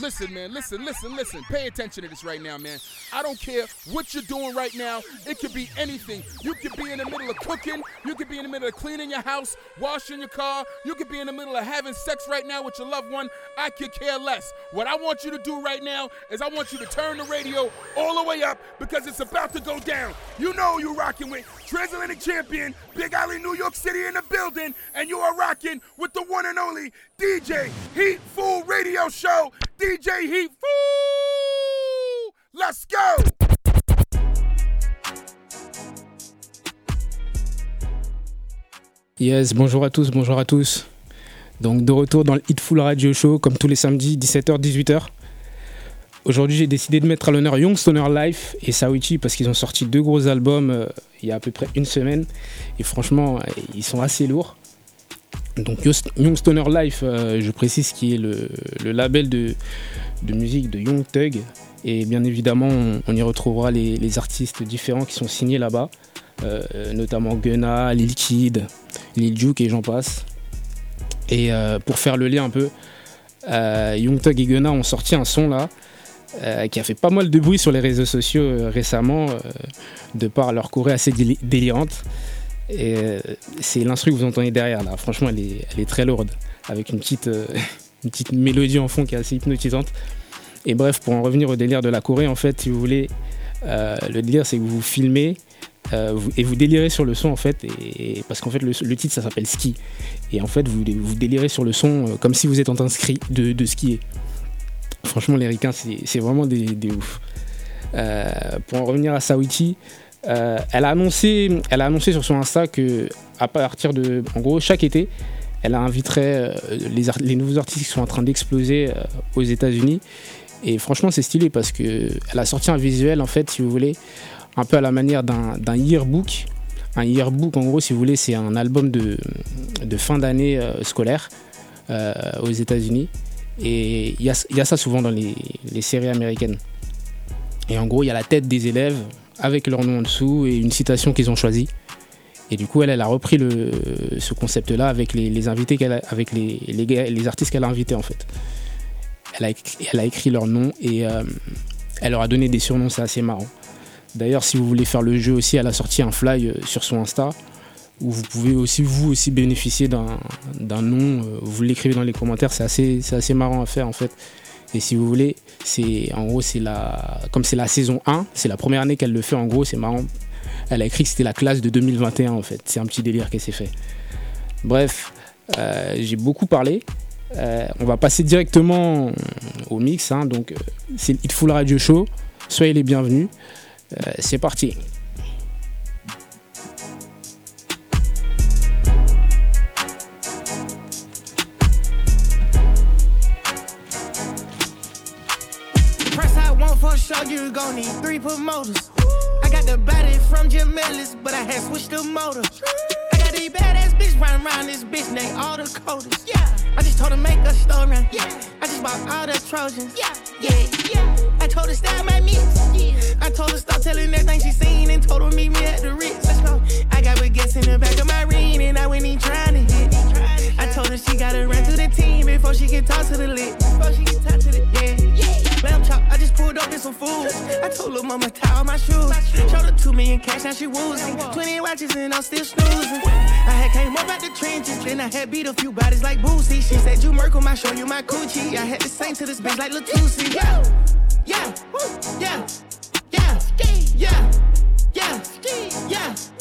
Listen, man, listen, listen, listen. Pay attention to this right now, man. I don't care what you're doing right now. It could be anything. You could be in the middle of cooking. You could be in the middle of cleaning your house, washing your car. You could be in the middle of having sex right now with your loved one. I could care less. What I want you to do right now is I want you to turn the radio all the way up because it's about to go down. You know you're rocking with Transatlantic Champion, Big Alley, New York City in the building, and you are rocking with the one and only DJ Heat Fool Radio Show. DJ Yes, bonjour à tous, bonjour à tous. Donc de retour dans le Hitful Radio Show, comme tous les samedis, 17h, 18h. Aujourd'hui, j'ai décidé de mettre à l'honneur Young Stoner Life et Sawichi parce qu'ils ont sorti deux gros albums euh, il y a à peu près une semaine. Et franchement, ils sont assez lourds. Donc Young Stoner Life, euh, je précise, qui est le, label de, musique de Young Thug. Et bien évidemment, on, y retrouvera les, artistes différents qui sont signés là-bas, euh, notamment Gunna, Lil Kid, Lil Juke et j'en passe. Et euh, pour faire le lien un peu, euh, Young Thug et Gunna ont sorti un son là. qui a fait pas mal de bruit sur les réseaux sociaux récemment, de par leur choré assez délirante. Et euh, c'est l'instru que vous entendez derrière là. Franchement, elle est, très lourde, avec une petite, euh, une petite mélodie en fond qui est assez hypnotisante. Et bref, pour en revenir au délire de la Corée, en fait, si vous voulez, euh, le délire c'est que vous filmez vous, et vous délirez sur le son en fait, et, parce qu'en fait le, titre ça s'appelle Ski. Et en fait, vous, délirez sur le son comme si vous êtes en train de, skier. Franchement, les ricains, c'est vraiment des, ouf. pour en revenir à Sawichi, euh, elle, a annoncé, elle a annoncé sur son Insta que à partir de, en gros, chaque été, elle inviterait euh, les, les, nouveaux artistes qui sont en train d'exploser euh, aux États-Unis. Et franchement, c'est stylé parce que elle a sorti un visuel, en fait, si vous voulez, un peu à la manière d'un yearbook. Un yearbook, en gros, si vous voulez, c'est un album de, fin d'année scolaire aux États-Unis. Et il y a, ça souvent dans les séries américaines. Et en gros, il y a la tête des élèves avec leur nom en dessous et une citation qu'ils ont choisie. Et du coup, elle, elle a repris le, ce concept-là avec les, invités qu'elle avec les, les, les artistes qu'elle a invités en fait. Elle a, écrit, elle a écrit leur nom et euh, elle leur a donné des surnoms, c'est assez marrant. D'ailleurs, si vous voulez faire le jeu aussi, elle a sorti un fly sur son Insta où vous pouvez aussi vous aussi bénéficier d'un nom. Vous l'écrivez dans les commentaires, c'est assez, assez marrant à faire en fait. Et si vous voulez, c'est en gros c'est la comme c'est la saison 1, c'est la première année qu'elle le fait en gros, c'est marrant. Elle a écrit que c'était la classe de 2021 en fait. C'est un petit délire qu'elle s'est fait. Bref, euh, j'ai beaucoup parlé. Euh, on va passer directement au mix. Hein, donc c'est le Hitful Radio Show. Soyez les bienvenus. Euh, c'est parti. Show you gon' need three promoters. I got the body from Jim Ellis, but I had switched the motor. I got these badass bitches running around this bitch, and they all the coders. Yeah. I just told her make a story. Yeah. I just bought all the Trojans. Yeah. Yeah. Yeah. I told her style my mix. Yeah. I told her stop telling everything she seen and told her meet me at the Ritz. Let's go. I got baguettes in the back of my ring and I went in trying to hit. I told her she gotta run through the team before she can talk to the lit. Before she can talk to the yeah. yeah. Lamb chop, I just pulled up in some food. I told her mama tie all my shoes. Showed her two million cash, now she woozing. Twenty watches and I'm still snoozing. I had came up out the trenches, then I had beat a few bodies like Boosie. She said you Merkle, I show you my coochie. I had to sing to this bitch like Latusi. Yeah, yeah, yeah, yeah, yeah, yeah, yeah.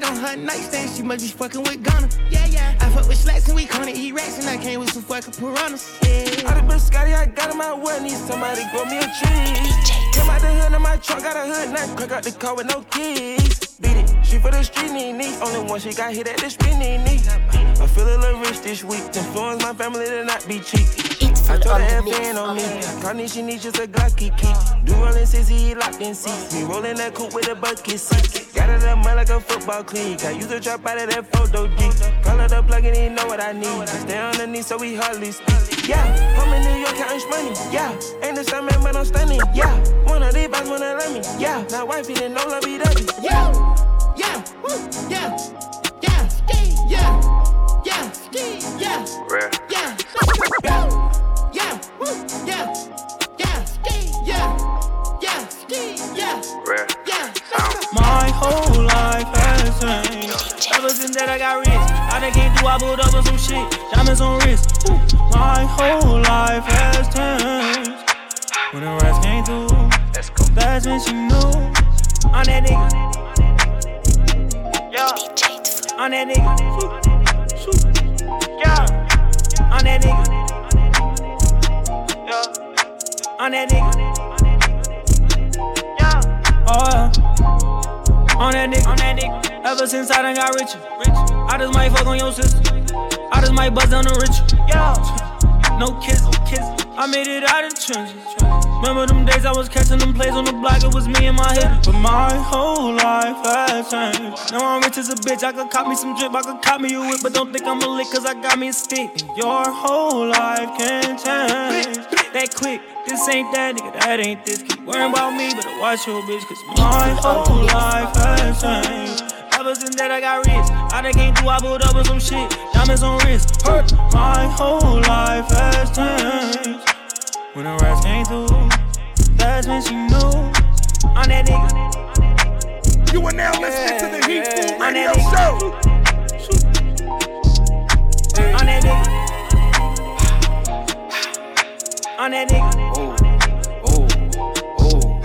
Backwood on her nightstand. She must be fucking with Gunna. Yeah, yeah. I fuck with slacks and we gonna eat rats. And I came with some fucking piranhas. Yeah. All the bitch Scotty, I got in my well. Need somebody grow me a tree. Came out the hood in my trunk, got a hood knife. Crack out the car with no keys. Beat it. She for the street, knee, knee. Only one she got hit at the knee, knee. I feel a little rich this week. Influence my family to not be cheap. I told her FN on me. Connie, she needs just a Glocky key. Do rolling 60, locked in seats. Me rolling that coupe with a bucket seat. Got it up mud like a football cleat. I use to drop out of that photo G. Call it up, plug and he know what I need. I stay on the knee so we hardly speak. Yeah, I'm in New York counting money. Yeah, ain't the same man, but I'm stunning. Yeah, one of these boys wanna let me. Yeah, now wife didn't know love be dirty. Yeah, yeah, yeah, yeah, yeah, yeah, yeah, yeah, yeah. my whole life has changed. Ever since that I got rich, I done came through, I pulled up on some shit. Diamonds on wrist, my whole life has changed. When the rest came through, that's when she knew. On that nigga. Yeah. On that nigga. Shoot. Yeah. On that nigga. Yeah. On that nigga. Yeah. Oh, yeah. On that nigga. On that nigga. Ever since I done got richer. I just might fuck on your sister. I just might bust on the rich. Yeah. No kiss, kiss. I made it out of trenches. Remember them days I was catching them plays on the block, it was me and my hit. But my whole life has changed. Now I'm rich as a bitch, I could cop me some drip, I could cop me a whip, but don't think I'm a lick, cause I got me a stick. Your whole life can change. That quick, this ain't that nigga, that ain't this. Keep worrying about me, but I watch your bitch, cause my whole life has changed. Ever since that I got rich, I done came through, I pulled up with some shit. Diamonds on wrist, hurt. My whole life has changed. When the rest came through, that's when she knew. On that nigga. You are now listening to the Heat Radio Show. On that nigga. On that nigga. Oh, oh,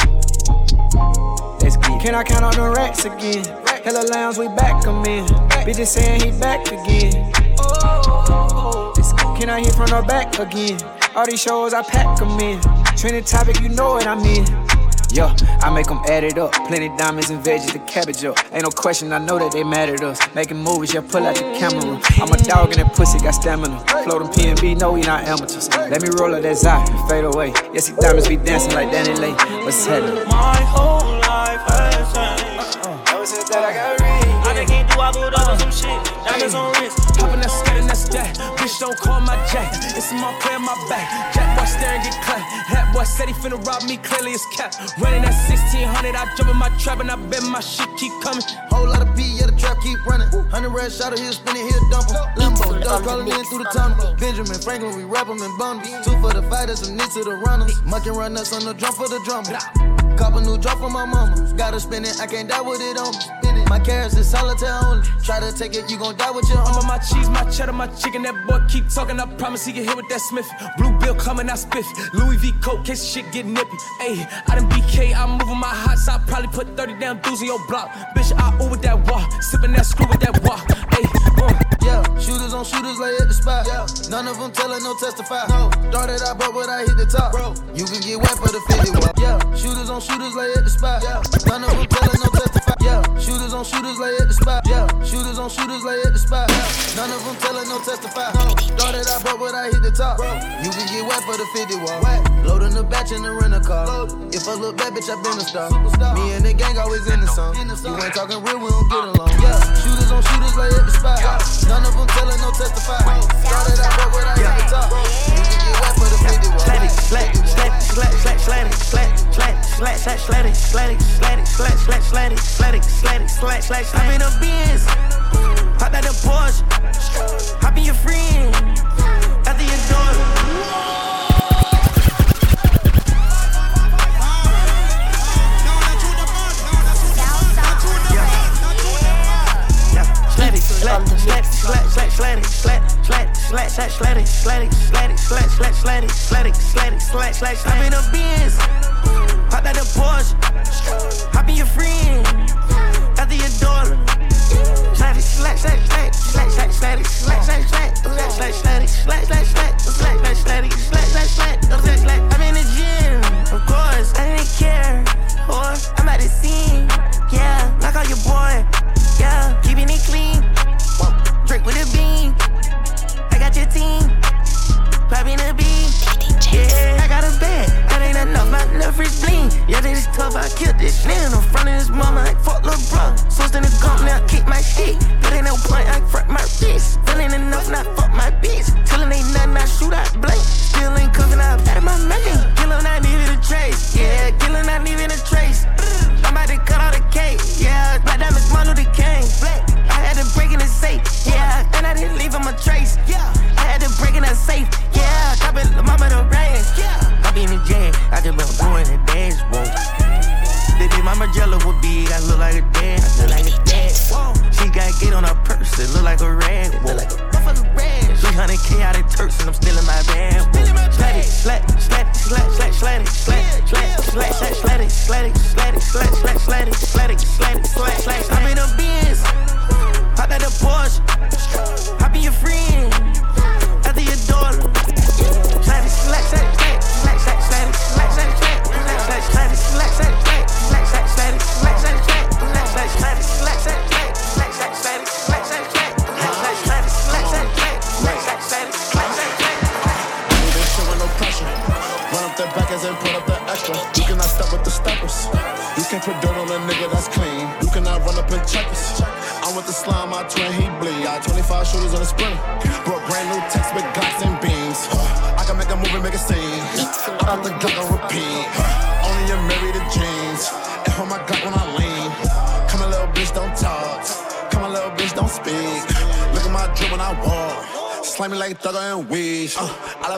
oh. Let's get Can I count on the racks again? Hella lambs, we back them in. Bitches saying he back again. Oh, can I hear from the back again? All these shows, I pack them in. Trending topic, you know what I mean. Yo, I make them add it up. Plenty diamonds and veggies, the cabbage up. Ain't no question, I know that they mad at us. Making movies, yeah, pull out the camera. I'm a dog and that pussy got stamina. Float them PNB, no, we not amateurs. Let me roll up that Zai and fade away. Yes, these diamonds be dancing like Danny Lay. What's happening? My whole life has changed. Uh-uh. Ever since that I got ring. I done came through, I pulled up some shit. Diamonds on wrist. Poppin' that skate and that's that. Bitch, don't call my jack. It's my play on my back. Jack boy staring, get clapped. Hat boy said he finna rob me, clearly it's cap. Running at 1600, I jump in my trap and I bet my shit keep coming. Whole lot of P, yeah, the trap keep running. Hundred red shot, he'll spin it, he'll dump him. Limbo, dog crawling in through the tunnel. Benjamin Franklin, we wrap him in bundles. Two for the fighters, some knits to the runners. Mucking run nuts on the drum for the drummer. Cop a new drop for my mama. Gotta spin it, I can't die with it on me. My carrots is solitaire only. Try to take it, you gon' die with your I'm home. on my cheese, my cheddar, my chicken. That boy keep talking. I promise he can hit with that Smith. Blue bill coming, I spiff. Louis V coat, case shit get nippy. Ayy, I done BK, I'm moving my hot side. Probably put 30 down dudes in your block. Bitch, I with that wall. Sipping that screw with that wall. Uh. Yeah, shooters on shooters lay at the spot. Yeah, none of them telling no testify. No, started out broke, but I hit the top. Bro, you can get wet for the 50 watt. Yeah, shooters on shooters lay at the spot. Yeah, none of them telling no testify. Yeah, shooters on shooters lay at the spot. Yeah, shooters on shooters lay at the spot. Yeah, none of them telling no testify. No, started out broke, but I hit the top. Bro, you can get wet for the 50 watt. Wet, loading the batch in the rental car. If I look bad, bitch, I been a star. Me and the gang always in the song. You ain't talking real, we don't get along. Yeah, shooters on shooters lay at the spot. None of them telling no testify. Started out broke, but I hit the top. You can get wet for the 50 watt. Slat it, slat, slat, slat, slat, slat it, slat, slat, slat, slat, slat it, slat it, slat it, slat, slat, slat it, slat it, slat it, slat, slat, slat. I'm in a Benz, hop out the Porsche, hop in your friend, after your daughter. Slat, slat, slat, slat, slat it, slat it, slat it, slat, slat, slat it, slat it, slat it, slat, slat, slat. I'm in a Benz, hop out the Porsche, hop in your friend, after your daughter. Slat it, slat, slat, slat it, slat, slat, slat, slat, slat, slat it, slat, slat, slat, slat, slat, slat it, slat, slat, slat, slat, slat. I'm in the gym, of course, I didn't care, or I'm at the scene, yeah,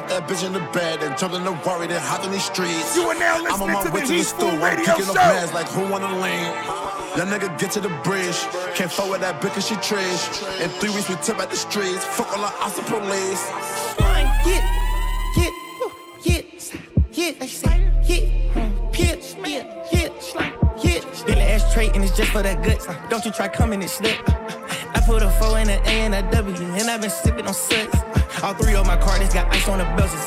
left that bitch in the bed and jumped in the worry, then hopped in these streets. You are now I'm on listening my to way the to the Heat stool. I'm Radio picking up Show. mans like who wanna lean. That nigga get to the bridge. Can't fuck with that bitch cause she trash. In three weeks we tip at the streets. Fuck all the ops and police. Yeah, yeah, woo, yeah, yeah, they say, yeah, yeah, yeah, yeah, yeah. Still an ashtray and it's just for the guts. Don't you try coming and slip. I put a four in a A and a W, and I've been sipping on suds. All three of my cards got ice on the buzzers.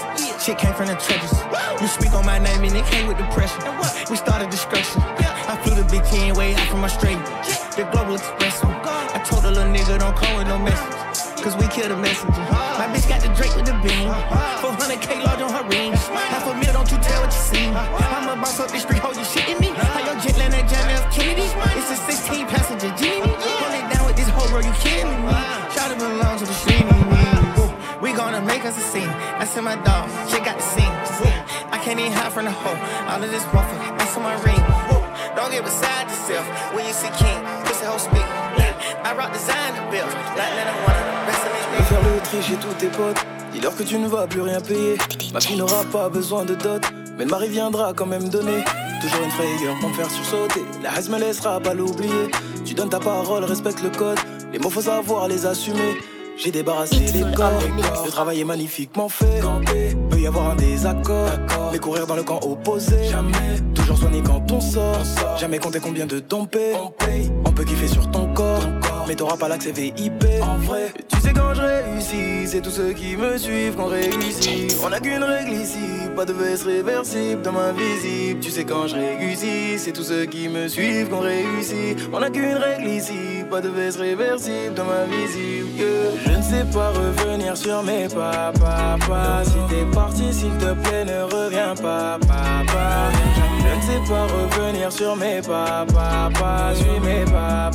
Shit came from the trenches. You speak on my name and it came with depression. We started destruction. I flew the big 10 way out from Australia. The global express. I told a little nigga don't call with no message. Cause we kill a messenger. My bitch got the Drake with the beam. 400k large on her ring. Half a mil, don't you tell what you see. I'm a boss up the street, hold you shitting me. How your jet land at John F. Kennedy? It's a 16 passenger Genie. A scene. I send my dog, she got the scene. I can't even hide from the hoe. All of this waffle, that's on my ring. Don't get beside yourself when you see King. Pussy hoe speak. I rock design the. Like let him one of the best in peux this faire le tri chez tous tes potes. Dis-leur que tu ne vas plus rien payer. Ma fille n'aura pas besoin de dot, mais le mari viendra quand même donner. Toujours une frayeur pour me faire sursauter. La haine me laissera pas l'oublier. Tu donnes ta parole, respecte le code. Les mots faut savoir les assumer. J'ai débarrassé les corps. Le travail est magnifiquement fait. Peut y avoir un désaccord. Mais courir dans le camp opposé. Jamais. Toujours soigné quand on sort. Jamais compter combien de ton paye. On peut kiffer sur ton corps. Mais t'auras pas l'accès VIP. En vrai, tu sais quand je réussis, c'est tous ceux qui me suivent qu'on réussit. On a qu'une règle ici, pas de veste réversible dans ma visible. Tu sais quand je réussis, c'est tous ceux qui me suivent qu'on réussit. On a qu'une règle ici, pas de veste réversible dans ma visible. yeah. Je ne sais pas revenir sur mes pas. Si t'es parti, s'il te plaît, ne reviens pas, papa. Je ne sais pas revenir sur mes pas, pas, pas. Suis mes pas,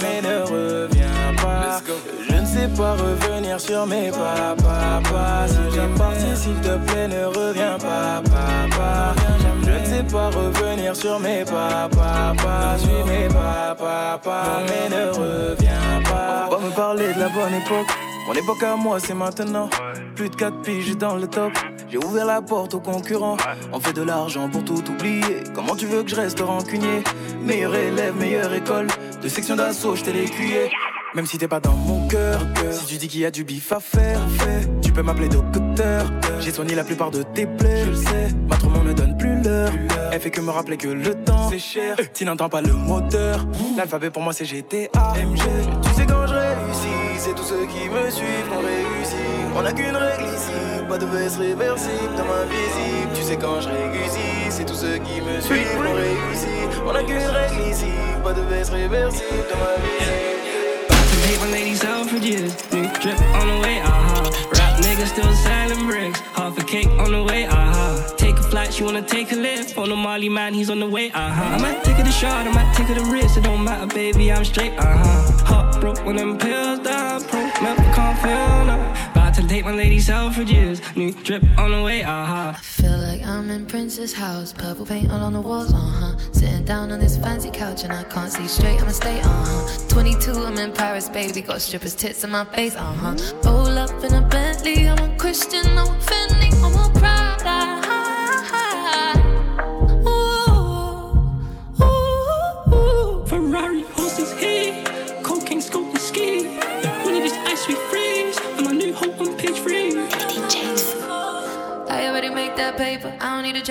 mais ne reviens pas. Je ne sais pas revenir sur mes pas, pas, pas. Si t'es parti, s'il te plaît, ne reviens pas, papa. Je ne sais pas revenir sur mes pas, pas, pas. Suis mes pas, papa, mais ne reviens pas. On va me parler de la bonne époque. Mon époque à moi, c'est maintenant. Plus de 4 piges dans le top. J'ai ouvert la porte aux concurrents. On fait de l'argent pour tout oublier. Comment tu veux que je reste rancunier? Meilleur élève, meilleure école. De section d'assaut, j'étais l'écuyer. Même si t'es pas dans mon cœur, si tu dis qu'il y a du bif à faire, tu peux m'appeler docteur. J'ai soigné la plupart de tes plaies, je le sais. Ma trop ne donne plus l'heure. Elle fait que me rappeler que le temps, c'est cher. Tu n'entends pas le moteur. L'alphabet pour moi c'est GTA, MG. Tu sais quand je réussis, c'est tous ceux qui me suivent qu'on réussit. On a qu'une règle ici, pas de veste réversible dans ma visible. Tu sais quand je réussis, c'est tous ceux qui me suivent qu'on réussit. On a qu'une règle ici, pas de veste réversible dans ma visible. My ladies out for years. New drip on the way, aha. Rap niggas still selling bricks. Half a cake on the way, aha. Take a flight, she wanna take a lift. On the Molly man, he's on the way, aha. I might take her to shot, I might take her to wrist. It don't matter, baby, I'm straight, uh-huh. aha. Heart broke when them pills down. Pro, never can't feel no. To date my for years. New drip on the way, i Feel like I'm in Prince's house, purple paint all on the walls, uh huh. Sitting down on this fancy couch and I can't see straight, I'ma stay, uh huh. 22, I'm in Paris, baby, got strippers' tits in my face, uh huh. Roll up in a Bentley, I'm a Christian, I'm Fendi,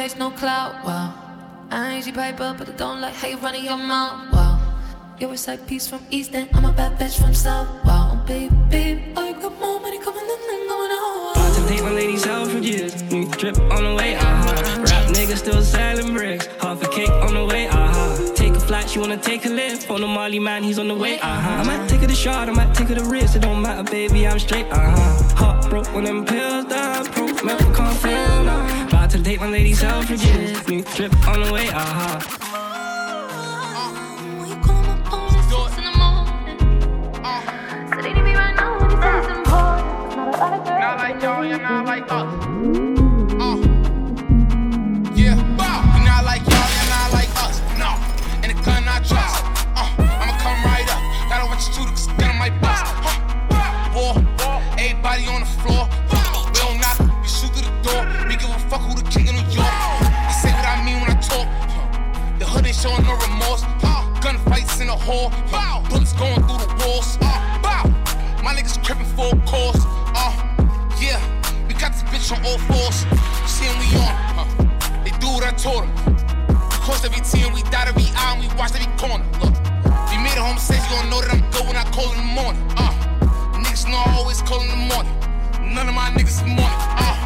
To chase no clout. Wow. I ain't your piper, but I don't like how you running your mouth. Wow. You're a side piece from East End. I'm a bad bitch from South. Wow, baby, baby. I got more money coming than I'm going out. About to take my lady's out for years. New drip on the way, uh-huh. Rap niggas still selling bricks. Half a cake on the way, uh-huh. Take a flight, she wanna take a lift. On the Molly man, he's on the way, uh-huh. I might take her the shot, I might take her the risk. It don't matter, baby, I'm straight, uh-huh. Heart broke when them pills down. Pro, can't feel now. To date, my lady's out for years. New drip on the way, uh-huh. Not like y'all, you're not like us. Hall. Bullets going through the walls. Bow. My niggas crippin' full course. Uh, yeah, we got this bitch on all fours. See we on. Huh. They do what I told them. We crossed every T and we dot every I and we watched every corner. Look, we made a home says you gon' know that I'm good when I call in the morning. Uh, niggas know I always call in the morning. None of my niggas in the morning. Uh,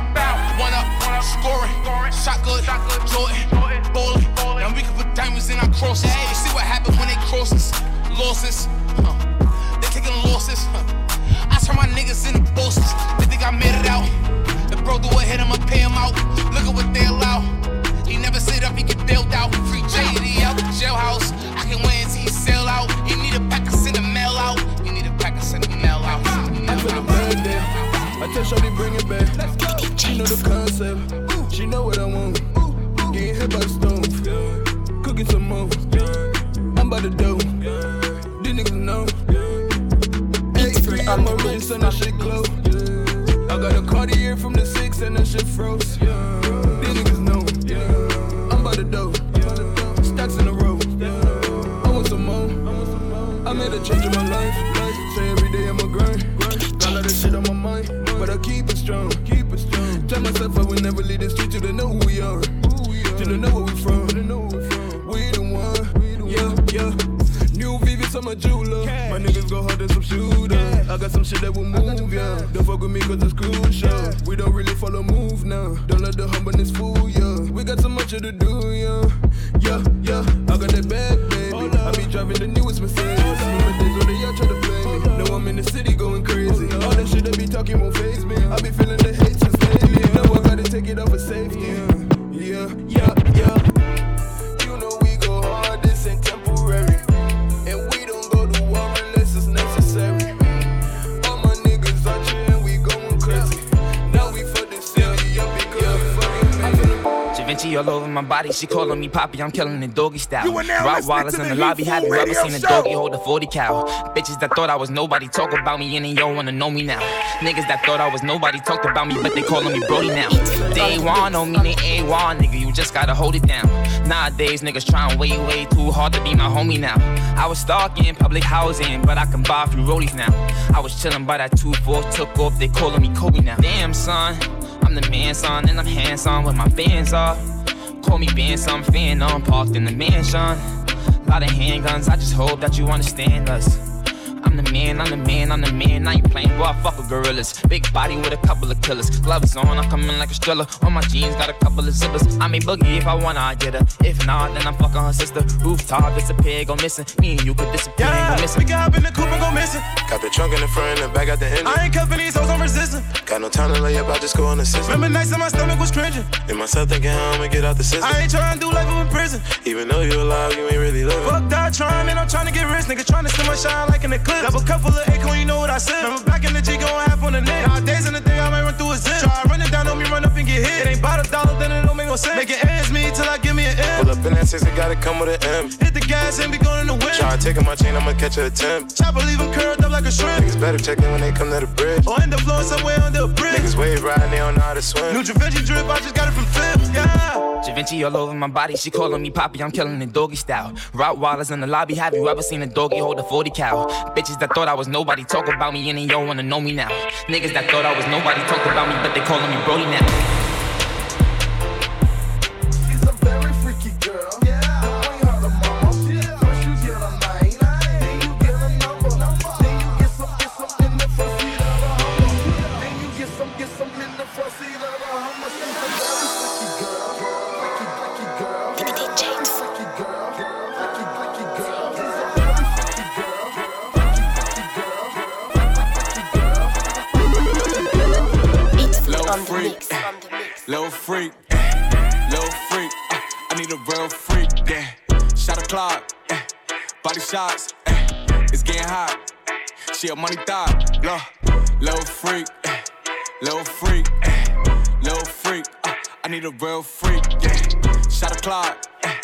one up, scoring, shot good, Jordan, in our. You see what happened when they crosses, losses. Huh. They taking losses. Huh. I turn my niggas into bosses. They think I made it out. The bro do a hit, I'ma pay him out. Look at what they allow. He never sit up, he get bailed out. Free JD out the jailhouse. I can wait until he sell out. You need a pack, I send a mail out. You need a pack, I send a mail out. I feel a bad day. I tell Shorty bring it back. She know the concept. She know what I want. Getting hit by the stove. Cooking some more. I'm by the dough. These niggas know. I'm a rinse and that shit glow. I got a Cartier from the six and that shit froze. These niggas know. I'm by the dough. Stacks in a row. I want some more. I made a change in my life. Say every day I'm a grind. Got a lot of shit on my mind, but I keep it strong. Keep it strong. Tell myself I will never leave the street they know who we are. Till they know where we from. I'm a jeweler. My niggas go hard as some shooter. I got some shit that will move, yeah. Don't fuck with me cause it's crucial. We don't really follow move now. Don't let the humbleness fool ya. We got so much to do, yeah. Yeah, yeah. I got that bag, baby. I be driving the newest Mercedes. Remember days when they y'all try to play me. Now I'm in the city going crazy. All that shit they be talking won't phase me. I be feeling the hate since lately. Know I gotta take it off for safety. Yeah, yeah, All over my body, she calling me poppy, I'm killing it doggy style. You are now Rottweilers in the lobby, have you ever seen a doggy hold a 40 cow? Bitches that thought I was nobody talk about me, and then yo wanna know me now. Niggas that thought I was nobody talked about me, but they calling me Brody now. They want on me, they A1, nigga, you just gotta hold it down. Nowadays, niggas trying way, way too hard to be my homie now. I was stalking public housing, but I can buy a few rollies now. I was chilling by that 2-4, took off, they calling me Kobe now. Damn, son, The man, son, and I'm hands on with my fans off. Call me being some fan, I'm parked in the mansion. Lot of handguns, I just hope that you understand us. I'm the man, I'm the man, I'm the man. I ain't playing, boy, I fuck with gorillas. Big body with a couple of killers. Gloves on, I come in like a thriller. On my jeans, got a couple of zippers. I may boogie if I wanna, I get her. If not, then I'm fucking her sister. Rooftop, disappear, go missing. Me and you could disappear, and go missing. We can hop in the coupe and go missing. Got the trunk in the front and the back at the engine. I ain't cuffing these hoes, I'm resisting. Got no time to lay up, I just go on the system. Remember nights and my stomach was cringing. In myself thinking how I'ma get out the system. I ain't trying to do life in prison. Even though you alive, you ain't really living. Fuck that trying, man, I'm trying to get rich. Nigga trying to steal my shine like an eclipse. Double cup full of acorn, you know what I said. Remember back in the G going half on the net. Nowadays in the day, I might run through a zip. Try running down on me, run up and get hit. It ain't about a dollar, then it don't make no sense. Making ends me till I give me an M. Pull up in that six, it gotta come with an M. Hit the gas and be going in the wind. Try taking my chain, I'ma catch a attempt. Chopper leave 'em curled up like a shrimp. Niggas better check in when they come to the bridge. Or end up flowing somewhere under a bridge. Niggas wave riding, they don't know how to swim. New Givenchy drip, I just got it from Philips. Yeah. Givenchy all over my body, she calling me poppy, I'm killing it doggy style. Rottweilers in the lobby, have you ever seen a doggy hold a 40 cow? Bitches that thought I was nobody talk about me, and then all wanna know me now. Niggas that thought I was nobody talk about me, but they calling me Brody now. Freak, little freak, little freak. uh, I need a real freak, yeah. Shot a clock, eh, body shots, eh, it's getting hot. She a money thought, low, little freak, eh, little freak, eh, little freak. uh, I need a real freak, yeah. Shot a clock, eh,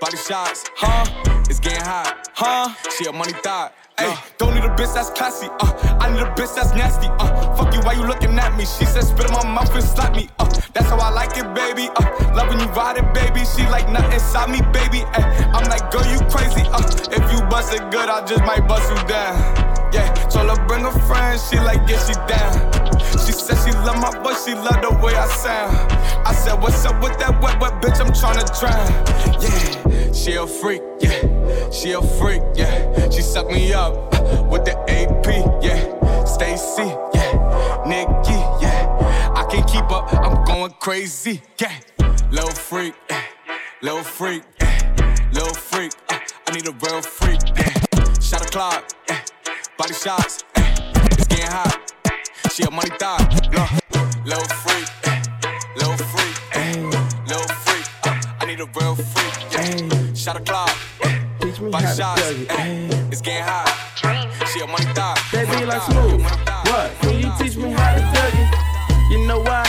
body shots, huh? It's getting hot, huh? She a money thought. Hey, don't need a bitch that's classy, uh. I need a bitch that's nasty, uh. Fuck you, why you looking at me? She said spit in my mouth and slap me, uh. That's how I like it, baby, uh. Love when you ride it, baby. She like nothing inside me, baby. Ay, I'm like, girl, you crazy, uh. If you bust it good, I just might bust you down. Yeah, told her bring a friend, she like, yeah, she down. She said she love my voice, she love the way I sound. I said, what's up with that wet, wet bitch? I'm tryna drown. Yeah, she a freak, yeah. She a freak, yeah. She suck me up uh, with the AP, yeah. Stacy, yeah. Nikki, yeah. I can't keep up, I'm going crazy, yeah. Little freak, yeah. Little freak, yeah. Little freak, uh, I need a real freak, yeah. Shot a clock, yeah. Body shots, yeah. It's getting hot. She a money thought, look. Little freak, yeah. Little freak, yeah. Little freak, uh, I need a real freak, yeah. Shot a clock, eh, yeah. Body shots, yeah. It's getting hot. She a money thought. Baby like smooth. What? Can you teach me how to tug it? You know why?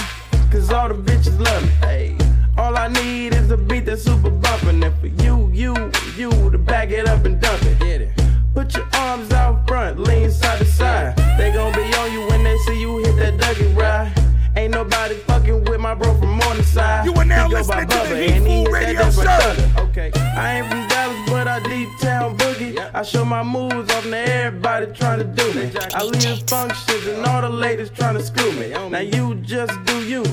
Cause all the bitches love me. Hey. All I need is a beat that's super bumpin'. And for you, you, you to back it up and dump it. Get it. Put your arms out front, lean side to side. They gon' be on you when they see you hit that Dougie ride. Ain't nobody fucking with my bro from Morningside. You are now He listening to the Hitful Radio Show. Okay, I ain't from Dallas, but I deep town boogie. I show my moves off to everybody trying to do me. I leave functions and all the ladies trying to screw me. Now you just do you,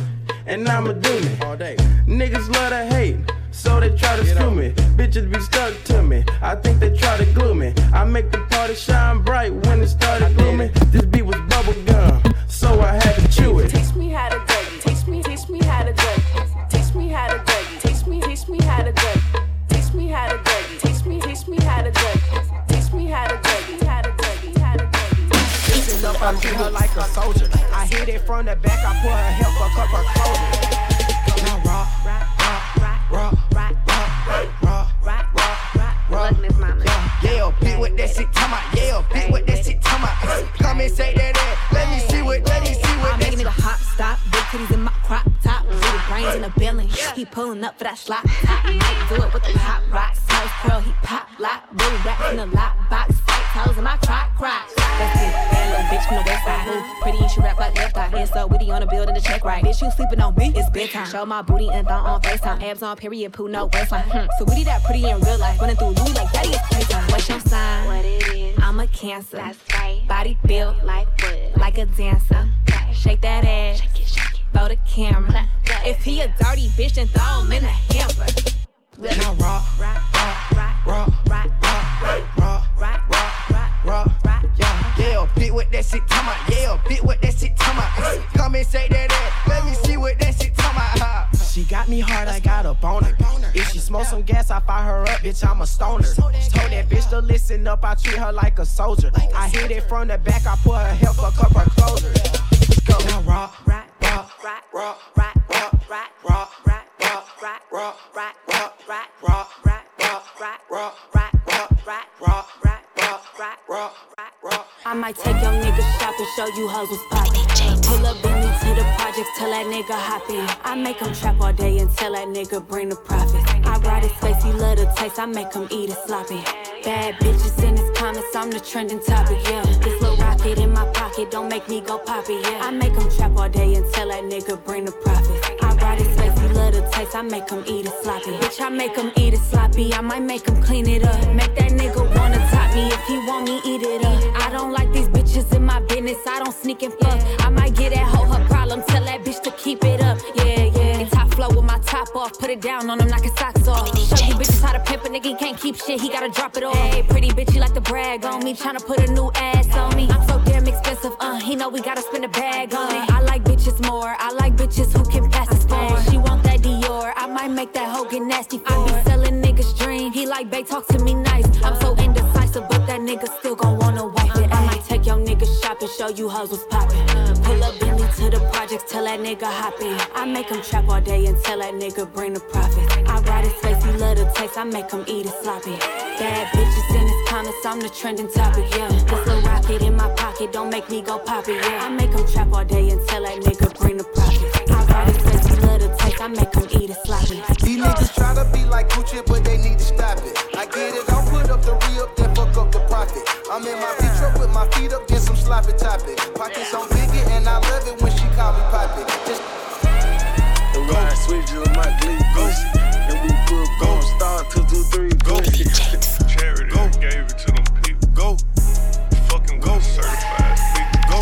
and I'ma do me. All day. Niggas love to hate. So they try to screw me. Bitches be stuck to me. I think they try to glue me. I make the party shine bright when it started gloomy. This beat was bubble gum, so I had to chew it. Teach me how to dougie. Teach me, teach me how to dougie. Teach me how to dougie. Teach me, teach me how to dougie. Teach me how to dougie. Teach me, teach me how to dougie. Teach me how to dougie. How to dougie. How to dougie. Listen up, I treat her like a soldier. I hit it from the back, I put her health, fuck up her clothes. Now raw, raw, raw, raw, raw, raw, Yeah, yeah, beat with that shit, talking about. Yeah, beat with that shit, talking about. Come and say that, ass. let me see what, let me see what I'm making it a hop stop. Big titties in my crop brains in a billion. He pulling up for that slot top. Might do it with the pop rocks. House curl, he pop lock. Blue racks in the lock box. Fight toes in my crock crock. Get bad little bitch from the west side. Who pretty and she rap like left eye. Hands so witty on the building to check right. Bitch, you sleeping on me? It's bedtime. Show my booty and thong on FaceTime. Abs on period, poo, no waistline. Hmm. So witty that pretty in real life. Running through Louis like daddy is playtime. What's your sign? What it is? I'm a cancer. That's right. Body built like wood. Like a dancer. Shake that ass. Shake it, shake it. Throw the camera. If he a dirty bitch, then throw him in a hamper. Now raw, raw, raw, raw, raw, raw, raw, yeah, yeah, beat with that shit, talking about. Yeah, beat with that shit, talking about. Come and say that, ass. let me see what that shit, talking about. She got me hard, I got a boner. If she smoke some gas, I fire her up, bitch, I'm a stoner. Told that bitch to listen up, I treat her like a soldier. I hit it from the back, I put her health, fuck up her closer. Go. Now raw, raw, I might take your nigga shopping, show you hoes was poppin'. Pull up Bentley to the projects, tell that nigga hop in. I make him trap all day and tell that nigga bring the profit. I ride his face, he love the taste, I make him eat it sloppy. Bad bitches in his comments, I'm the trending topic, yeah. This little rocket in my pocket, don't make me go poppy, yeah. I make him trap all day and tell that nigga bring the profit. I ride his face, he love the taste, I make him eat it sloppy. Bitch, I make him eat it sloppy, I might make him clean it up. Make that nigga wanna top me if he want me, eat it up. I don't like these bitches in my business, I don't sneak and fuck. I might get that top off, put it down on him, knock his socks off. Show you bitches how to pimp a nigga, he can't keep shit, he gotta drop it off. Hey, pretty bitch, you like to brag on me, tryna put a new ass on me. I'm so damn expensive, uh, he know we gotta spend a bag on it. I like bitches more. I like bitches who can pass the phone. She want that Dior. I might make that hoe get nasty for I be selling niggas dream. He like, babe, talk to me nice. Shopping, show you hoes what's poppin'. Pull up Bentley to the projects, tell that nigga hop in. I make him trap all day and tell that nigga bring the profit. I ride his face, he love the taste. I make him eat it sloppy. Bad bitches in his comments, I'm the trending topic, yeah. This little rocket in my pocket, don't make me go pop it, yeah. I make him trap all day and tell that nigga bring the profit. I ride his face, he love the taste. I make him eat it sloppy. These niggas try to be like Gucci, but they need to stop it. I get it, I'll put up the re-up, then fuck up the profit. I'm in my sloppy topic. Pockets on biggie, and I love it when she call me poppy. Just The ride switch on my glee goose. And we put go start two two three go. Charity go. gave it to them people. Go. Fucking go. Certified people. Go.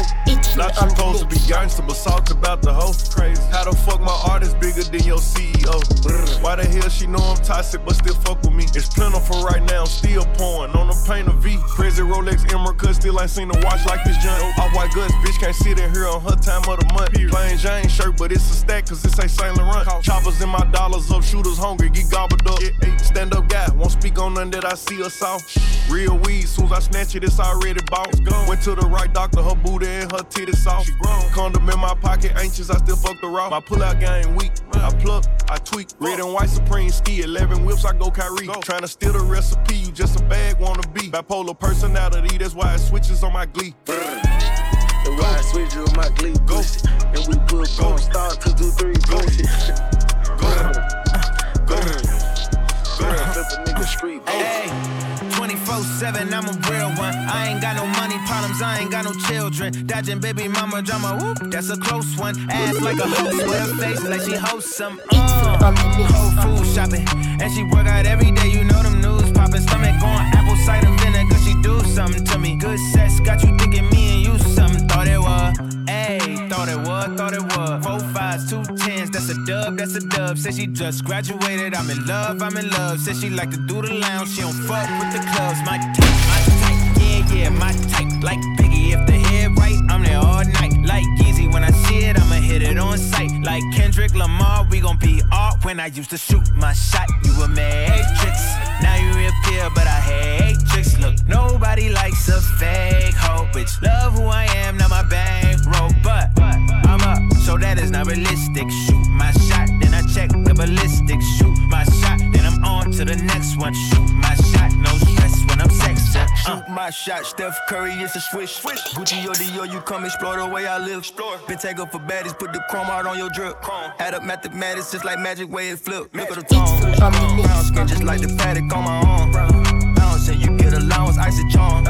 Not supposed to be gangster, but talk about the hoe. Crazy. How the fuck my artist bigger than your CEO? Why the hell she know I'm toxic, but still fuck seen a watch like this junk. Off white guts, bitch can't sit in here on her time of the month. Plain Jane shirt, but it's a stack, cause this ain't Saint Laurent. Choppers in my dollars up, shooters hungry, get gobbled up. Stand up guy, won't speak on none that I see or saw. Real weed, soon as I snatch it, it's already bought. Went to the right doctor, her booty and her titties soft. Condom in my pocket, anxious, I still fuck the raw. My pull out game weak, I pluck, I tweak. Red and white supreme ski, 11 whips, I go Kyrie. Trying to steal the recipe, you just a bag wanna be. Bipolar personality, that's why it switches on my glee. The ride switch on my glee go. And we put go start two two three go. Go. Go. Go. Hey, 24 7, I'm a real one. I ain't got no money problems, I ain't got no children. Dodging baby mama drama, whoop, that's a close one. Ass like a host with a face like she hosts some. Uh, whole food shopping, and she work out every day, you know them news popping. Stomach on apple cider vinegar, she do something to me. Good sex got you thinking me and you something. Thought it was, ayy, thought it was, thought it was. Four fives, two tens, that's a dub, that's a dub. Said she just graduated, I'm in love, I'm in love. Said she like to do the lounge, she don't fuck with the clubs. My type, my type, yeah, yeah, my type. Like Biggie, if the head right, I'm there all night. Like Yeezy, when I see it, I'ma hit it on sight. Like Kendrick Lamar, we gon' be art. When I used to shoot my shot, you a matrix. Now you reappear, but I hate tricks. Look, nobody likes a fake hoe. Bitch, love my shot, Steph Curry, it's a swish. swish. Gucci or Dior, you come explore the way I live. Explore. Been take up for baddies, put the chrome out on your drip. Chrome. Add up mathematics, just like magic way it flip. Look at the tone. Brown skin, just like the paddock on my arm. Bouncing, you get allowance, icy charm.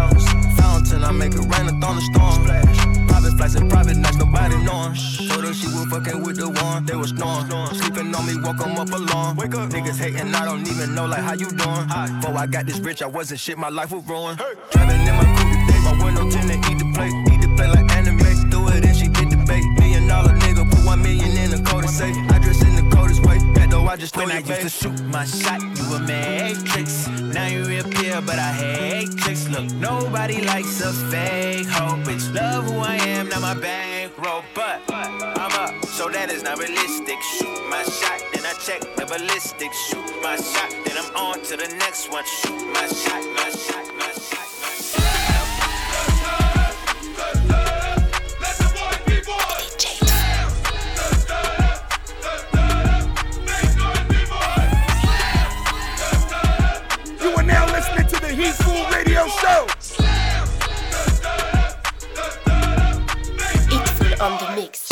Fountain, I make it rain, a thunderstorm. Private flights and private nights, nobody knowing. Told her she was fucking with the one, they was snoring. Sleeping on me, woke 'em up alone. Wake up. Niggas hating, I don't even know, like, how you doing? Before I got this rich, I wasn't shit, my life was ruined. Driving in my coupe my window tinted, eat the plate, I just When I used to shoot my shot, you a matrix. Now you reappear, but I hate tricks. Look, nobody likes a fake hoe. Bitch, love who I am, not my bankroll. But I'm up, so that is not realistic. Shoot my shot, then I check the ballistics. Shoot my shot, then I'm on to the next one. Shoot my shot, my shot, my shot. Hitful Radio Show. on the mix.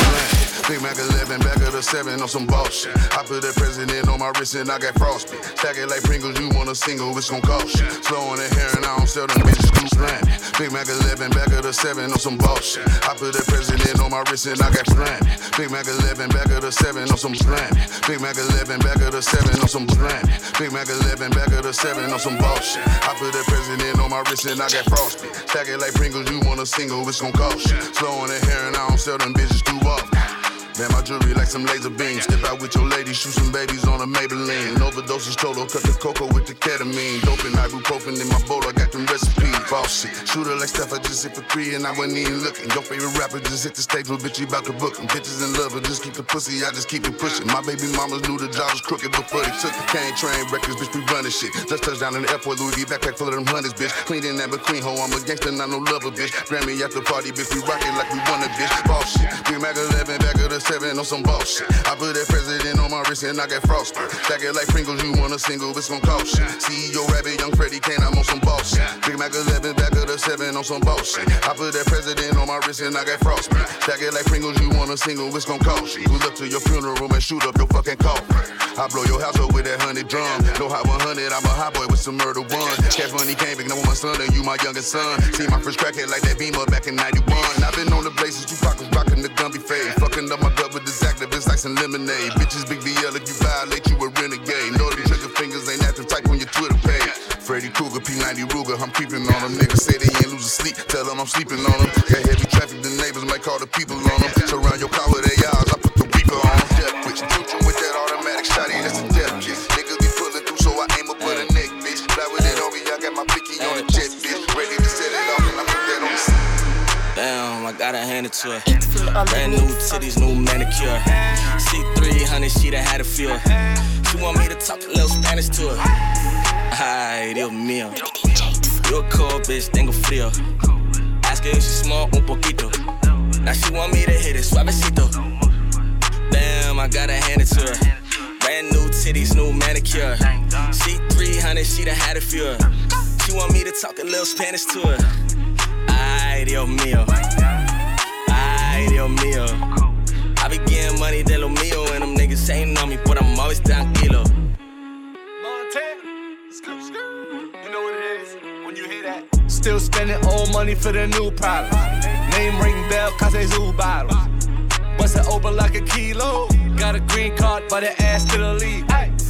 Big Mac 11, back of the 7 on some boss shit. I put the president on my wrist and I got frosty. Stack it like Pringles, you want a single, it's gon' cost you. Slow on the hair and I don't sell them bitches too slam. Big Mac 11, back of the 7 on some bullshit. I put the president on my wrist and I got slam. Big Mac 11, back of the 7 on some slam. Big Mac 11, back of the 7 on some slam. Big Mac 11, back of the 7 on some bullshit. I put the president on my wrist and I got frosty. Stack it like Pringles, you want a single, it's gon' cost you. Slow on the hair and I don't sell them bitches too often. Man, my jewelry like some laser beams. Step out with your lady, shoot some babies on a Maybelline. Overdoses total, cut the cocoa with the ketamine. Dope and ibuprofen in my bowl, I got them recipes. Boss shit, shooter like stuff I just hit for three and I wasn't even looking. Your favorite rapper just hit the stage with bitch, you about to book 'em. Bitches in love, but just keep the pussy, I just keep it pushing. My baby mamas knew the job was crooked before they took it. Can't train records, bitch, we running shit. Just touchdown in the airport, Louis V backpack full of them hundreds, bitch. Cleaning that McQueen hoe, I'm a gangster, not no lover, bitch. Grammy after party, bitch, we rockin' like we won a bitch. Boss shit, Big Mac 11, back of the 7 on some boss shit. I put that president on my wrist and I got frosted. Stack it like Pringles, you want a single, it's gon' cost shit. CEO Rabbit, Young Freddy Kane, I'm on some shit. Big Mac 11, back of the 7 on some boss shit. I put that president on my wrist and I got frosted. Stack it like Pringles, you want a single, it's gon' cost shit. Pull up to your funeral and shoot up your fucking coffin. I blow your house up with that hundred drum. No hot 100, I'm a hot boy with some murder one. Cash money came back, I'm my son and you my youngest son. See my first crackhead like that beamer back in 91. I've been on the blazes, you was rockin' the Gumby fade. Fucking up my gut with this activist like some lemonade. Bitches big VL if you violate, you a renegade. Know them trigger fingers ain't active type on your Twitter page. Freddy Krueger, P90 Ruger, I'm creeping on them. Niggas say they ain't losing sleep, tell them I'm sleeping on them. Got heavy traffic, the neighbors might call the people on them. Surround your car with Her. Brand new titties, new manicure. C300, she done had a feel. She want me to talk a little Spanish to her. Ay, Dios mío. A cold bitch, tengo frío. Ask her if she smoke un poquito. Now she want me to hit it suavecito. Damn, I gotta hand it to her. Brand new titties, new manicure. C300, she done had a feel. She want me to talk a little Spanish to her. Ay, Dios mío. Ay, Dios mío. I be getting money de lo mío, and them niggas ain't on me, but I'm always hear that. Still spending old money for the new problems. Name ring bell, cause they zoo bottles. Bust it open like a kilo. Got a green card, but the ass to the lead.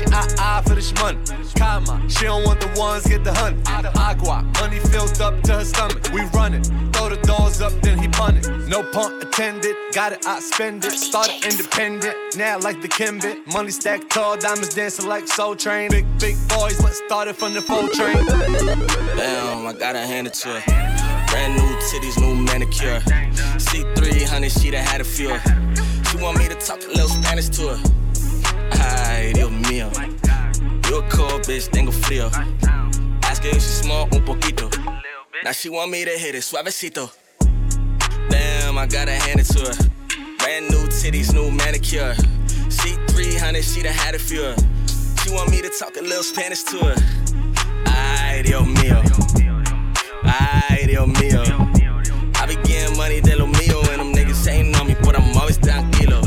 She eye eye for the money. Kama, she don't want the ones, get the honey. Agua, money filled up to her stomach. We run it, throw the doors up, then he pun it. No punk attended, got it, I spend it. Started independent, now like the Kimbit. Money stacked tall, diamonds dancing like Soul Train. Big, big boys, let's start it from the full train. Damn, I gotta hand it to her. Brand new titties, new manicure. C300, she done had a feel. She want me to talk a little Spanish to her. Ay, Dios You a cold bitch, tengo frío. Ask her if she smoke un poquito. Now she want me to hit it suavecito. Damn, I gotta hand it to her. Brand new titties, new manicure. C300, she done had a feel. She want me to talk a little Spanish to her. Ay, Dios mío. Ay, Dios mío. I be getting money de lo mío, and them niggas ain't on me, but I'm always tranquilo.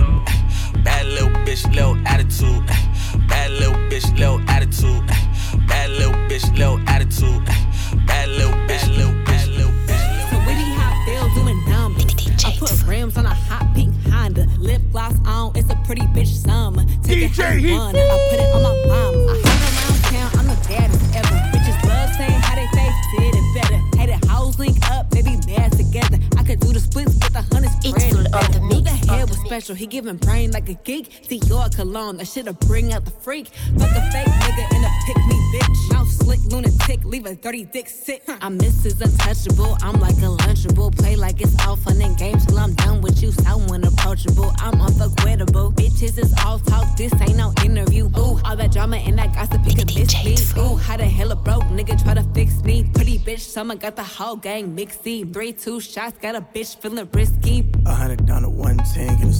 Bad little bitch, little attitude. Bad little bitch, little attitude. Bad little bitch, little attitude. Bad little bitch, little bitch, little bitch. So Whitney hot bill doing numb. I put rims on a hot pink Honda. Lip gloss on, it's a pretty bitch summer. Take DJ it Heat. one. I put it on my special, he giving brain like a geek. Dior cologne, that shit'll bring out the freak. Fuck a fake nigga in a pick me bitch. Mouth slick, lunatic, leave a dirty dick sick. I'm Mrs. Untouchable, I'm like a lunchable. Play like it's all fun and games till I'm done with you. Someone approachable, I'm unforgettable. Bitches is all talk, this ain't no interview. Ooh, all that drama and that gossip, it could miss me. Ooh, how the hell a broke nigga try to fix me? Pretty bitch, summer got the whole gang mixy. Three, two shots, got a bitch feeling risky. A hundred down to 110, get it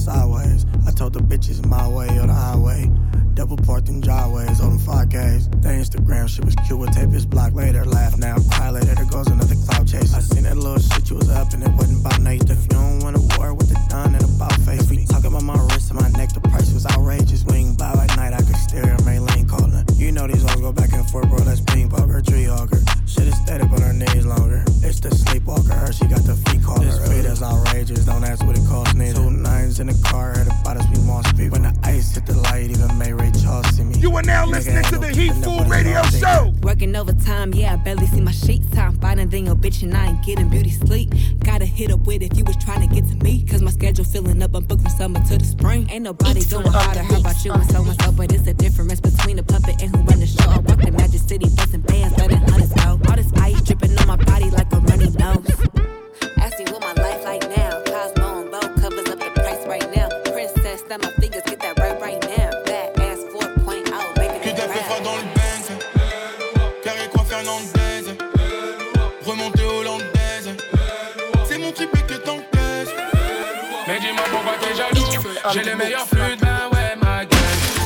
I told the bitches my way or the highway. Double parked in driveways on them 5Ks. The Instagram shit was cute, with tape his block later. Laugh now, cry later, there goes another cloud chase. I seen that little shit you was up and it wasn't about Nathan. If you don't want a war with the done and about face. If we talk about my wrist and my neck, the price was outrageous. We ain't buy at night, I could steer her main lane calling. You know these hoes go back and forth, bro, that's ping poker, tree hogger. Shit is steady, but her knees longer. It's the sleepwalker, her, she got the feet caller. This feet is outrageous, don't ask what it costs neither. Two nines in the car, heard about waters, we must be. When the ice hit the light, even May Ray Charles see me. You are now listening to the Heat Food Radio Show. Working overtime, yeah, I barely see my sheets. Time finding thing a bitch and I ain't getting beauty sleep. Gotta hit up with if you was trying to get to me. Cause my schedule filling up, I'm booked from summer to the spring. Ain't nobody It's going full of harder. the How about you of and the so and so? But it's a difference between a puppet and who run the show. I walk the Magic City, busting bands, letting hunters go. All this ice dripping on my body like a runny nose. Ask me what my life like now. Cosmo and Bo covers up the price right now. Princess, snap my fingers, get that J'ai les meilleurs flux, ben ouais ma gueule.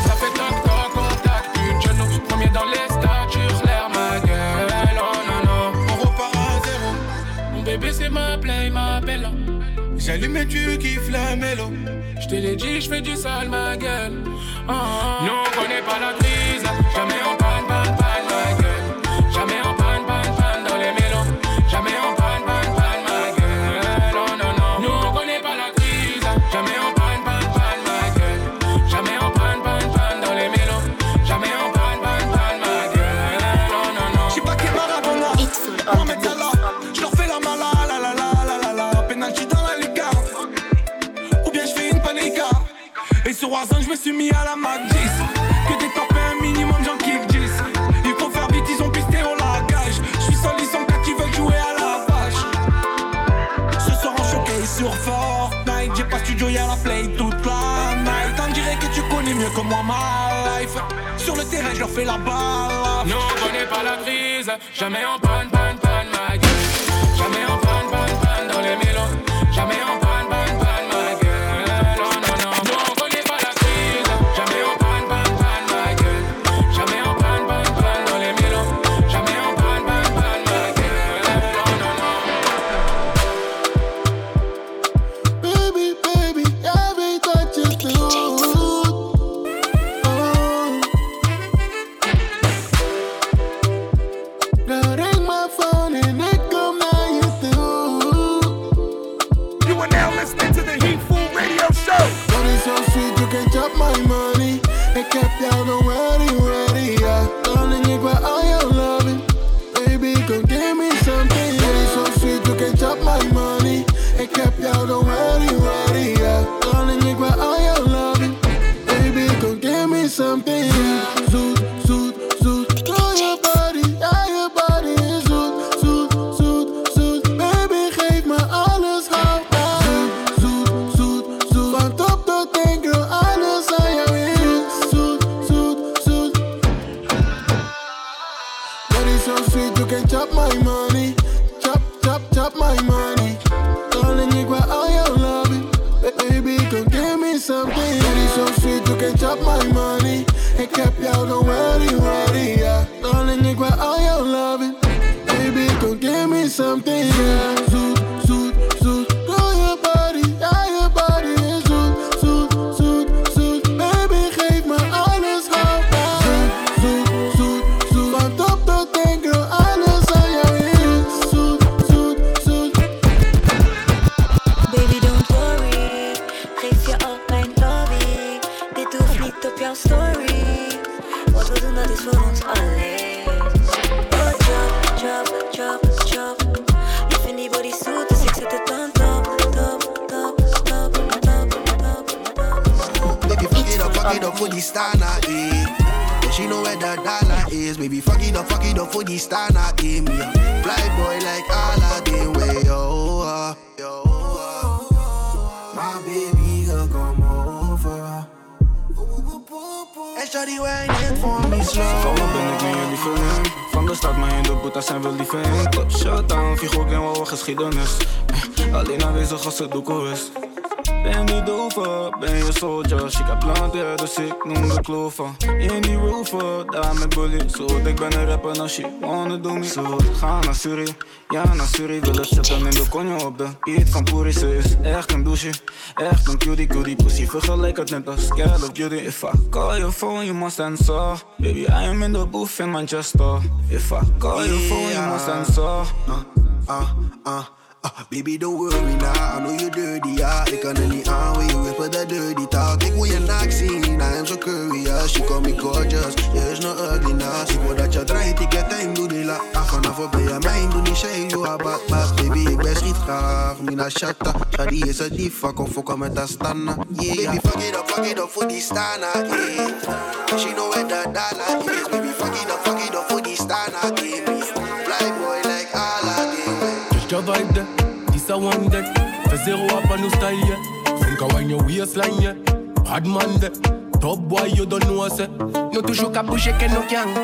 Ça fait toc toc, contact, plus de genoux Premier dans les statures, l'air ma gueule. Oh non non, on repart à zéro. Mon bébé c'est ma play, ma belle J'allume et tu kiffes la mélo. Je te l'ai dit, je fais du sale ma gueule. Oh, oh. Nous on connaît pas la crise Jamais en À la Mac 10 Que des et un minimum j'en kick 10 Il faut faire vite ils ont pisté on la gage J'suis seul ils sont quatre qui veulent jouer à la vache. Ce soir en choqué sur Fortnite. J'ai pas studio y'a la play toute la night. On dirait que tu connais mieux que moi ma life. Sur le terrain j'leur fais la balle Nous on connaît pas la crise Jamais en panne doekoe is. Ben niet dover, ben je soldier. Heb planten, dus ik noem de kloven In die rover, daar met bully. Zo, ik ben een rapper als she wanna do me Zo, ga naar Suri, ja naar Suri Wil het zetten in de konjo op de beat van Puri Ze is echt een douche, echt een cutie Cutie pussy, vergelijk het net als Call of Duty If I call your phone, you must answer. Baby, I am in the booth in Manchester. If I call your phone, you must answer. Uh, uh, Uh, baby, don't worry now, I know you're dirty, kan er niet aan, wil je whippen dat dirty talk. Wil je naakt zien, I am so curious. You call me gorgeous, je is no. Ik wil dat je draait, ik heb time, doe die la. Ah, vanaf ben je mijn, doe niet shame, you a bad bad. Baby, Best ik ben schiet graag, mina shatta. Shadi is a een diva, kom fokken met dat stanna. Yeah, baby, fuck it up, fuck it up voor die stana, yeah. She know where the dollar is, baby, fuck it up, fuck it up voor die stana, yeah. Fly boy like Aladdin. Just your vibe there, this a one deck. For zero up on no style, yeah. Think I want your waistline, yeah. Man there. Top boy, you don't know. No toujours qu'à bouger que no gang.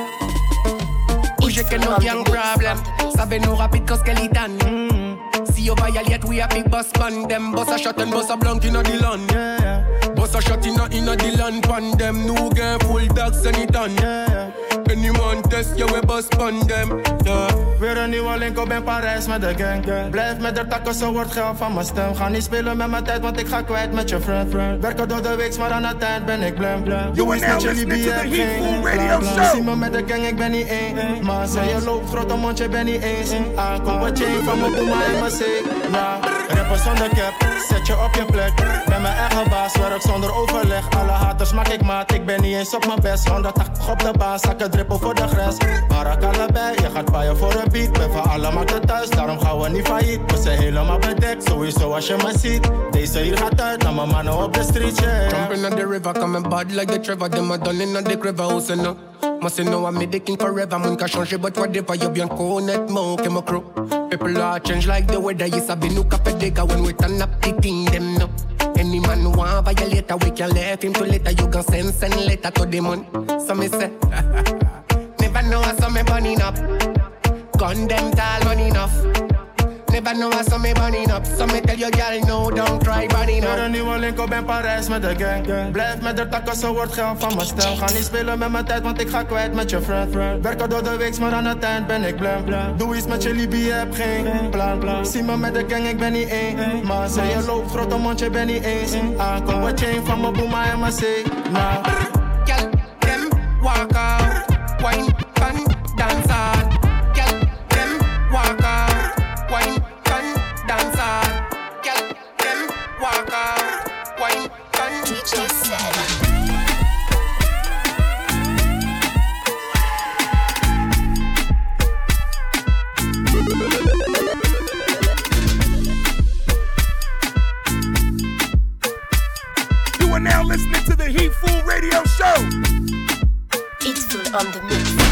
Bouger que no gang problem. Sabe no rapid cause skeleton. Mm. See you violate, we happy bus pan them. Bust a shot and bust a blank inna the land. Yeah. Bust a shot inna inna the land pan them. Game full dogs and it on. Yeah. Any man test, je we bust pan them. Yeah. Weer een nieuwe link op in Parijs met de gang. Blijf met de takken, zo wordt geld van mijn stem. Ga niet spelen met mijn tijd, want ik ga kwijt met je friend. Werken door de week, maar aan het eind ben ik blem. Doe eens met jullie bier, geen Zie me met de gang, ik ben niet één. Maar zei je loopt, grote mondje, ben niet eens. Aankom wat chain van mijn boema en mijn zee. Ja, rapper zonder cap, zet je op je plek. Ben mijn eigen baas, werk zonder overleg. Alle haters maak ik maat, ik ben niet eens op mijn best. 180 op de baan, zakken drippel voor de grens. Barak allebei, je gaat paaien voor een beat. Ben van alle markten thuis, daarom gaan we niet failliet. We zijn helemaal bedekt, sowieso als je me ziet. Deze hier gaat uit naar mijn mannen op de street, yeah. Jumping on the river, coming bad like the Trevor. Them a done in the river, say no? Must know I'm the king forever. Mun ka change but whatever you bien connaître mon que my crew. People are change like the weather. Yes, I look up at digger when we turn up the thing them no. Any man who want violate, we can let him to later. You can send send letter to the moon. So me say, never know how some me burning up. Gun them tall money enough. Never know how some me burning up. So me tell you, girl, no, don't cry, burning up. een nieuwe link op in Parijs met de gang. Blijf met de takken, zo wordt geld van mijn stem. Ga niet spelen met mijn tijd, want ik ga kwijt met je friend. Werken door de week, maar aan het eind ben ik blem. Doe iets met je Libië, heb geen plan. Zie me met de gang, ik ben niet één. Maar zei je loopt, grote mondje, ben niet eens. Aankom wat chain van mijn boema en mijn zee. Nou. Girl, them walk out, wine Hitful Radio Show. It's full on the mix.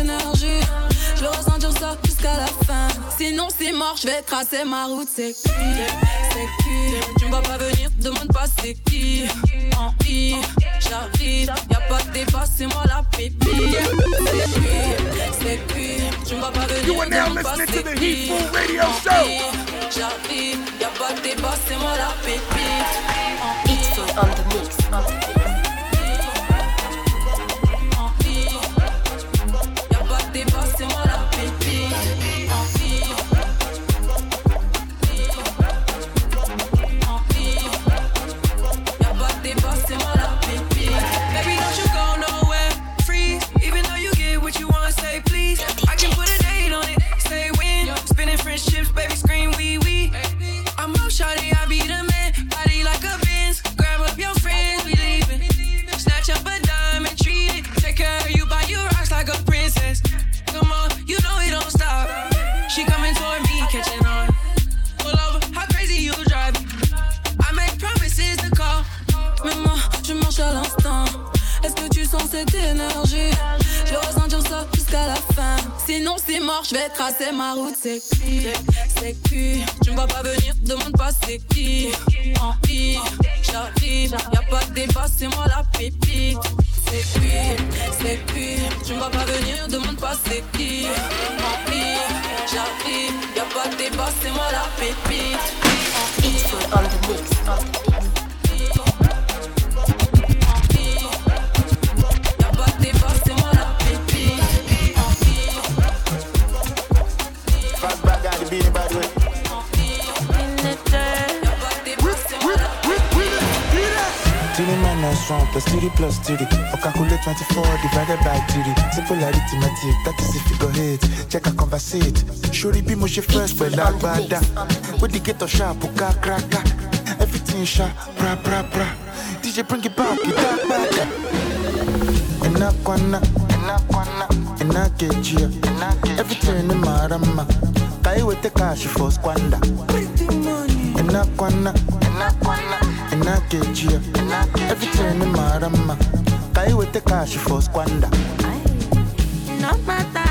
Énergie. Je veux ressentir ça jusqu'à la fin. Sinon, c'est mort, je vais tracer ma route. C'est qui? C'est qui? Tu ne vas pas venir, demande pas c'est qui. En I, j'arrive. Y'a pas de débat, c'est moi la pépite. C'est qui? C'est qui Tu ne vas pas venir, demande pas c'est qui. J'arrive, y'a pas de débat, c'est moi la pépite. It's on the mix. Je vais tracer ma route, c'est qui C'est qui Tu ne vas pas venir, demande pas c'est qui En I, j'arrive, y'a pas de débat, c'est moi la pépite C'est qui C'est qui Tu ne vas pas venir, demande pas c'est qui En I, j'arrive, y'a pas de débat, c'est moi la pépite It's on the mix, on the mix. strong plus 3 plus 3. Or calculate 24 divided by 3. Simple arithmetic, that is if you go hit. Check a conversate. Shuri be mushy first, but like bada. With the ghetto sharp, uka kraka. Everything sharp, pra pra pra. DJ bring it back, you dark bada. Enakwana, enakwana, enakechia. Everything in marama. Kai the cash for squander. Enakwana, enakwana inakejia everything in marama. Kai the cash for squander no matter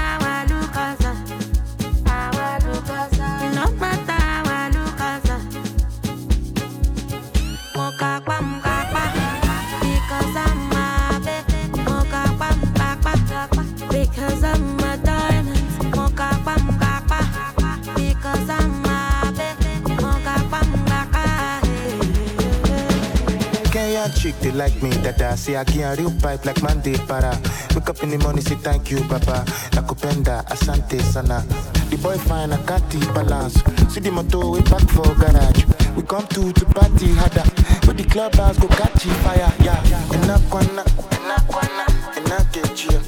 chick, they like me, dada. Say I get a real pipe like Monday para. Wake up in the morning, say thank you, papa. Nakupenda, asante sana. The boy fine, I can't balance. See the motor, we back for garage. We come to to party harder. With the clubhouse, go catch fire, yeah. Enakwana, enakwana, enakechia.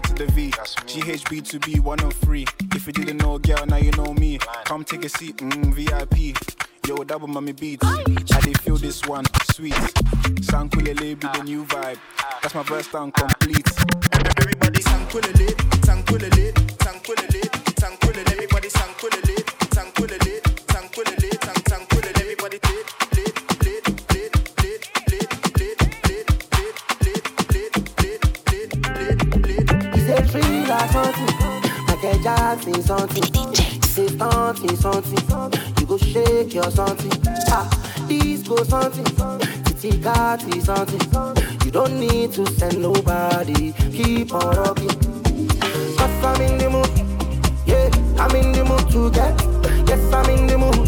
To the V. GHB2B, one of three. If you didn't know, girl, now you know me. Come take a seat, mm, VIP. Yo, double mommy beats. I they feel this one, sweet. Sankulele be the new vibe. That's my verse down complete. Everybody sankulele, sankulele, sankulele, sankulele. Everybody ask me something. Say something, something. You go shake your something. Ah, this go something. Titi got me something. You don't need to send nobody. Keep on rocking. Cause I'm in the mood. Yeah, I'm in the mood to get. Yes, I'm in the mood.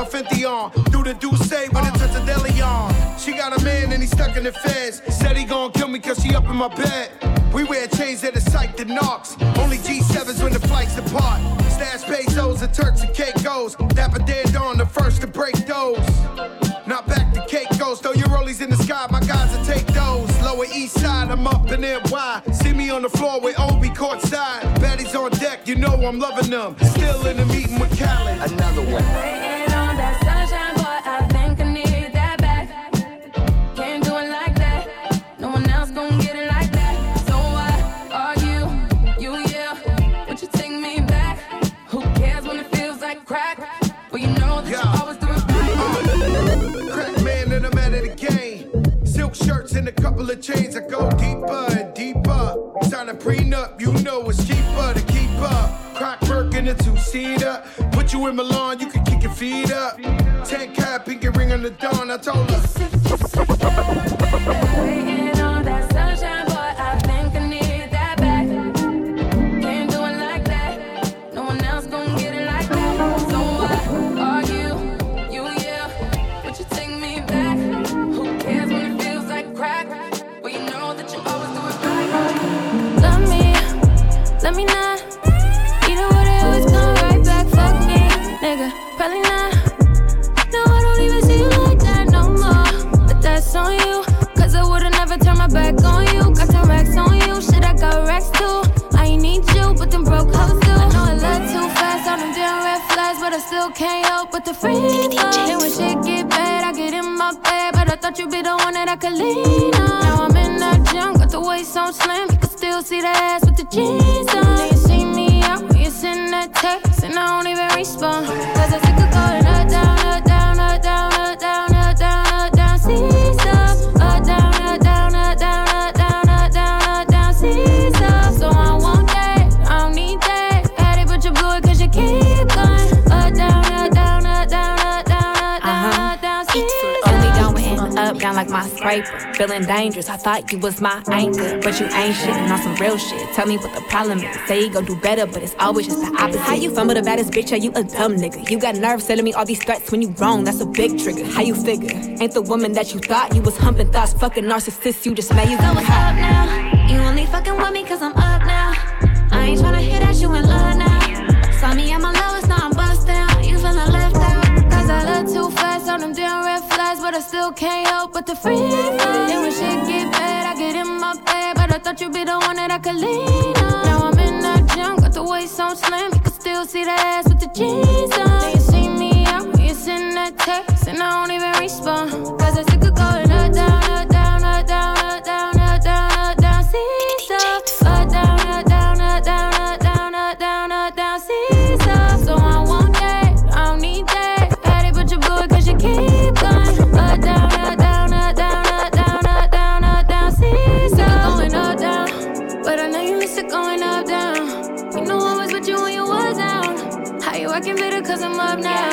my Fenty on. Do the do say when it turns a deli on. She got a man and he's stuck in the feds. Said he gonna kill me cause she up in my bed. We wear chains that are psyched to knocks. Only G7s when the flights apart. Stash pesos and Turks and Caicos. Dapper dead on the first to break those. Not back to Caicos, though your rollies in the sky, my guys will take those. Lower East Side, I'm up in NY. See me on the floor with Obi courtside. Baddies on deck, you know I'm loving them. Still in the meeting with Khaled. Another one. a two-seater. Put you in Milan, you can kick your feet up. Ten cap, pinky ring on the dawn, I told her. Jacqueline. Now I'm in that gym, got the waist on slim. You can still see the ass with the jeans on. Now you see me out when you send that text, and I don't even respond. Cause it's a my scraper. Feeling dangerous, I thought you was my anchor. But you ain't shit and on some real shit. Tell me what the problem is. Say you gon' do better, but it's always just the opposite. How you fumble the baddest bitch? Are you a dumb nigga? You got nerves telling me all these threats when you wrong. That's a big trigger. How you figure? Ain't the woman that you thought you was humping thoughts. Fucking narcissist, you just made you. go So what's up now? You only fucking with me cause I'm up now. I ain't tryna hear that you in love now. Saw me at my Still can't help but to free Then when shit get bad, I get in my bed. But I thought you'd be the one that I could lean on. Now I'm in that gym, got the waist on slim. You can still see the ass with the jeans on. Then you see me out, you send that text, and I don't even respond. Cause I I'm up now.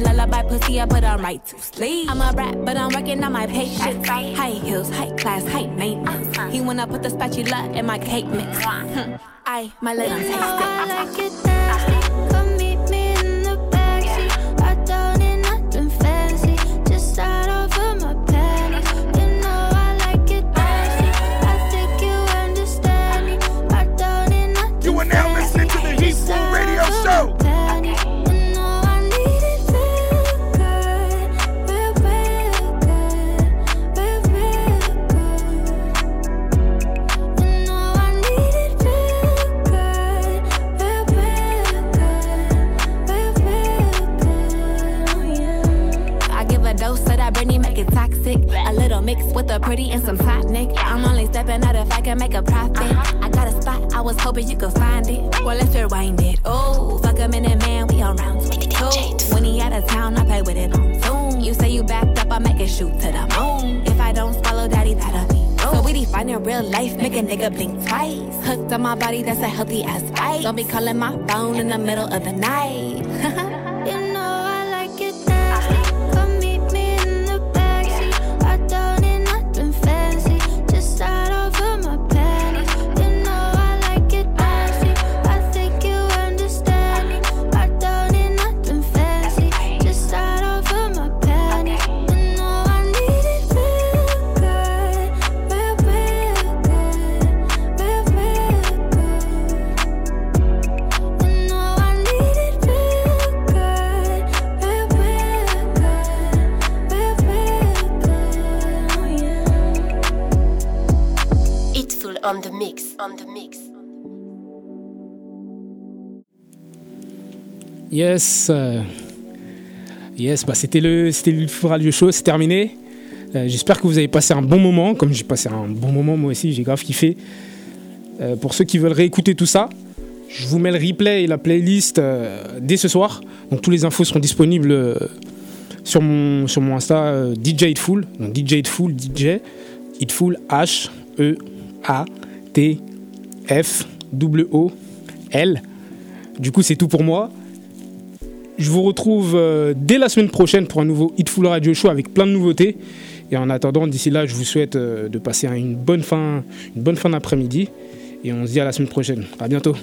That lullaby pussy, I put on right to sleep. I'm a rap, but I'm working on my patience. High heels, high class, high maintenance. He wanna put the spatula in my cake mix. Hmm. I, my little taste it. Pretty and some tonic. I'm only stepping out if I can make a profit. I got a spot, I was hoping you could find it. Well, let's rewind it. Oh, fuck a minute, man, we on round 22. When he out of town, I play with it on Zoom. You say you backed up, I make it shoot to the moon. If I don't swallow daddy, that'll be so we define in real life, make a nigga blink twice. Hooked on my body, that's a healthy ass fight. Don't be calling my phone in the middle of the night. mix, on the mix. Yes. euh, Yes, bah c'était le, c'était le Radio Show, c'est terminé. Euh, J'espère que vous avez passé un bon moment, comme j'ai passé un bon moment moi aussi, j'ai grave kiffé. Euh, pour ceux qui veulent réécouter tout ça, je vous mets le replay et la playlist dès ce soir. Donc tous les infos seront disponibles sur mon, sur mon Insta DJ Hitful. Donc DJ Hitful, DJ H E A T F W O L. Du coup, c'est tout pour moi. Je vous retrouve euh, dès la semaine prochaine pour un nouveau Hitful Radio Show avec plein de nouveautés. Et en attendant, d'ici là, je vous souhaite euh, de passer une bonne fin, fin d'après-midi. Et on se dit à la semaine prochaine. À bientôt.